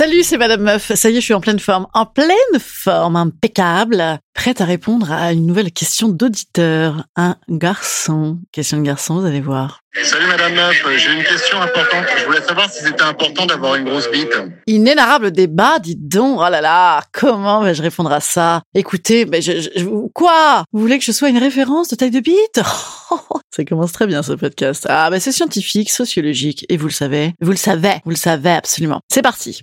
Salut, c'est Madame Meuf. Ça y est, je suis en pleine forme. En pleine forme, impeccable. Prête à répondre à une nouvelle question d'auditeur. Un garçon. Question de garçon, vous allez voir. Salut Madame Meuf, j'ai une question importante. Je voulais savoir si c'était important d'avoir une grosse bite. Inénarrable débat, dites donc. Oh là là, comment vais-je répondre à ça? Écoutez, mais je, je- quoi? Vous voulez que je sois une référence de taille de bite? Ça commence très bien ce podcast. Ah, bah c'est scientifique, sociologique, et vous le savez. Vous le savez, vous le savez absolument. C'est parti.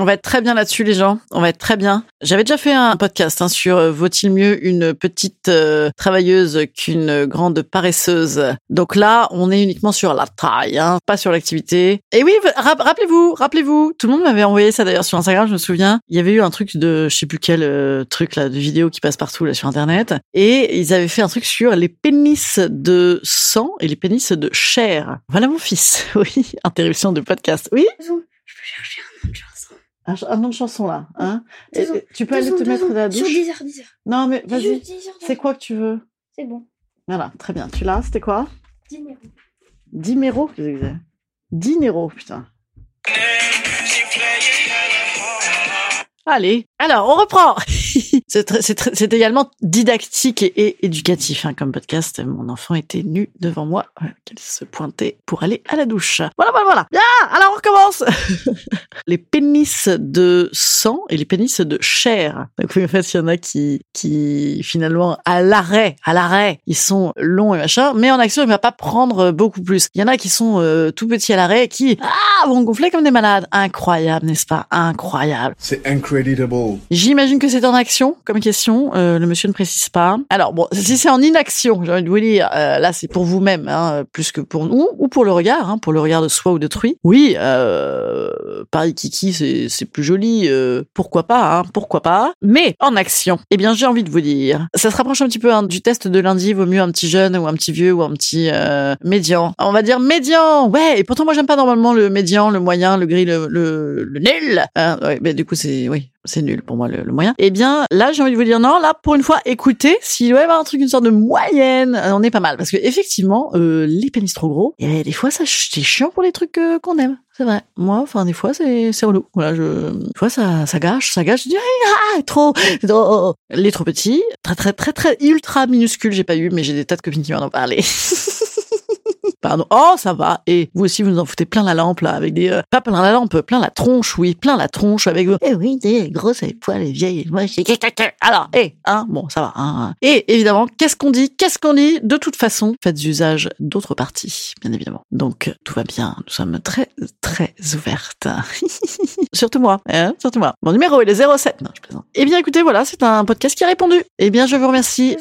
On va être très bien là-dessus, les gens. On va être très bien. J'avais déjà fait un podcast hein, sur euh, vaut-il mieux une petite euh, travailleuse qu'une grande paresseuse. Donc là, on est uniquement sur la taille, hein, pas sur l'activité. Et oui, ra- rappelez-vous, rappelez-vous, tout le monde m'avait envoyé ça d'ailleurs sur Instagram, je me souviens. Il y avait eu un truc de, je sais plus quel euh, truc là, de vidéo qui passe partout là sur Internet, et ils avaient fait un truc sur les pénis de sang et les pénis de chair. Voilà mon fils. Oui, interruption de podcast. Oui? Je peux chercher un. Un, ch- un nom de chanson là, hein Et- tu peux aller te mettre secondes. dans la Sur douche? 10 heures, 10 heures. Non mais vas-y, Juste 10 heures, c'est quoi que tu veux? C'est bon. Voilà, très bien. Tu l'as, c'était quoi? Dinero. Dinero, qu'est-ce que c'est? Dinero, putain. Allez, alors on reprend. C'est également didactique et, et éducatif hein, comme podcast. Mon enfant était nu devant moi, voilà, qu'elle se pointait pour aller à la douche. Voilà, voilà, voilà. Bien, alors on recommence. les pénis de sang et les pénis de chair. Donc en fait, il y en a qui, qui finalement à l'arrêt, à l'arrêt, ils sont longs et machin, mais en action, il va pas prendre beaucoup plus. Il y en a qui sont euh, tout petits à l'arrêt et qui ah, vont gonfler comme des malades. Incroyable, n'est-ce pas? Incroyable. C'est incredible. J'imagine que c'est en action comme question. Euh, le monsieur ne précise pas. Alors bon, si c'est en inaction, j'ai envie de vous dire, euh, là c'est pour vous-même, hein, plus que pour nous, ou pour le regard, hein, pour le regard de soi ou d'autrui. Oui, euh, Paris Kiki, c'est plus joli. euh, pourquoi pas hein, Pourquoi pas Mais en action, eh bien j'ai envie de vous dire, ça se rapproche un petit peu du test de lundi. Vaut mieux un petit jeune ou un petit vieux ou un petit médian. On va dire médian. Ouais. Et pourtant moi j'aime pas normalement le médian, le moyen, le gris, le le, le nul. Ouais, mais du coup c'est oui. C'est nul pour moi le, moyen. Eh bien, là, j'ai envie de vous dire non. Là, pour une fois, écoutez, s'il doit y avoir un truc, une sorte de moyenne, euh, on est pas mal. Parce que effectivement, euh, les pénis trop gros, eh, des fois, ça c'est chiant pour les trucs euh, qu'on aime. C'est vrai. Moi, enfin, des fois, c'est c'est relou. Voilà, je, des fois, ça ça gâche, ça gâche. Je dis ah, trop, trop. Les trop petits, très très très très ultra minuscules, j'ai pas eu, mais j'ai des tas de copines qui m'en ont parlé. Oh, ça va. Et vous aussi, vous nous en foutez plein la lampe, là, avec des... euh, pas plein la lampe, plein la tronche, oui, plein la tronche avec... vous. Eh oui, des grosses avec poils, les vieilles, moi, c'est... Alors, eh, hein, bon, ça va. Hein. Et évidemment, qu'est-ce qu'on dit Qu'est-ce qu'on dit De toute façon, faites usage d'autres parties, bien évidemment. Donc, tout va bien. Nous sommes très, très ouvertes. Surtout moi, hein, surtout moi. Mon numéro est le 07. Non, je plaisante. Eh bien, écoutez, voilà, c'est un podcast qui a répondu. Eh bien, je vous remercie.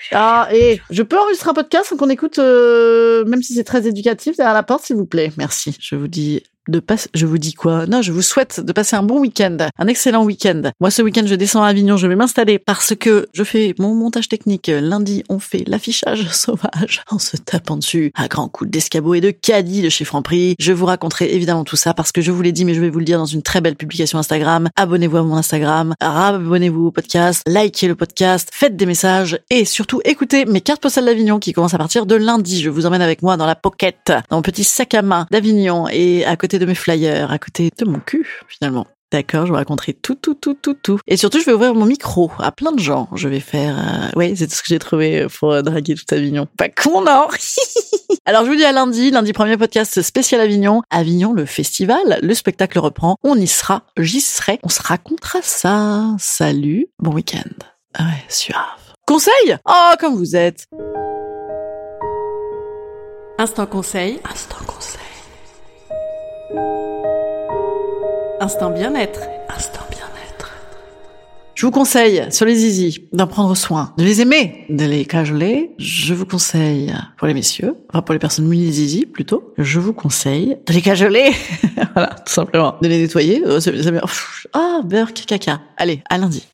Chercher Ah, et je peux enregistrer un podcast qu'on écoute, euh, même si c'est très éducatif, derrière la porte, s'il vous plaît. Merci. Je vous dis de passer, je vous dis quoi? Non, je vous souhaite de passer un bon week-end, un excellent week-end. Moi, ce week-end, je descends à Avignon, je vais m'installer parce que je fais mon montage technique. Lundi, on fait l'affichage sauvage en se tapant dessus à grands coups d'escabeau et de caddie de chez Franprix. Je vous raconterai évidemment tout ça parce que je vous l'ai dit, mais je vais vous le dire dans une très belle publication Instagram. Abonnez-vous à mon Instagram, abonnez-vous au podcast, likez le podcast, faites des messages et surtout écoutez mes cartes postales d'Avignon qui commencent à partir de lundi. Je vous emmène avec moi dans la pocket, dans mon petit sac à main d'Avignon et à côté de mes flyers, à côté de mon cul finalement. D'accord, je vous raconterai tout, tout, tout, tout, tout. Et surtout, je vais ouvrir mon micro à plein de gens. Je vais faire... Euh... Oui, c'est tout ce que j'ai trouvé pour euh, draguer tout Avignon. Pas con, non Alors, je vous dis à lundi, lundi premier podcast spécial Avignon. Avignon, le festival, le spectacle reprend. On y sera, j'y serai. On se racontera ça. Salut, bon week-end. Ah ouais, suave. Conseil? Oh, comme vous êtes Instant conseil. Instant conseil. Instant bien-être. Instant bien-être. Je vous conseille, sur les zizi, d'en prendre soin, de les aimer, de les cajoler. Je vous conseille, pour les messieurs, enfin pour les personnes munies zizi plutôt, je vous conseille de les cajoler. voilà, tout simplement. De les nettoyer. euh, c'est- c'est bien. Pff, Ah, beurre, caca. Allez, à lundi.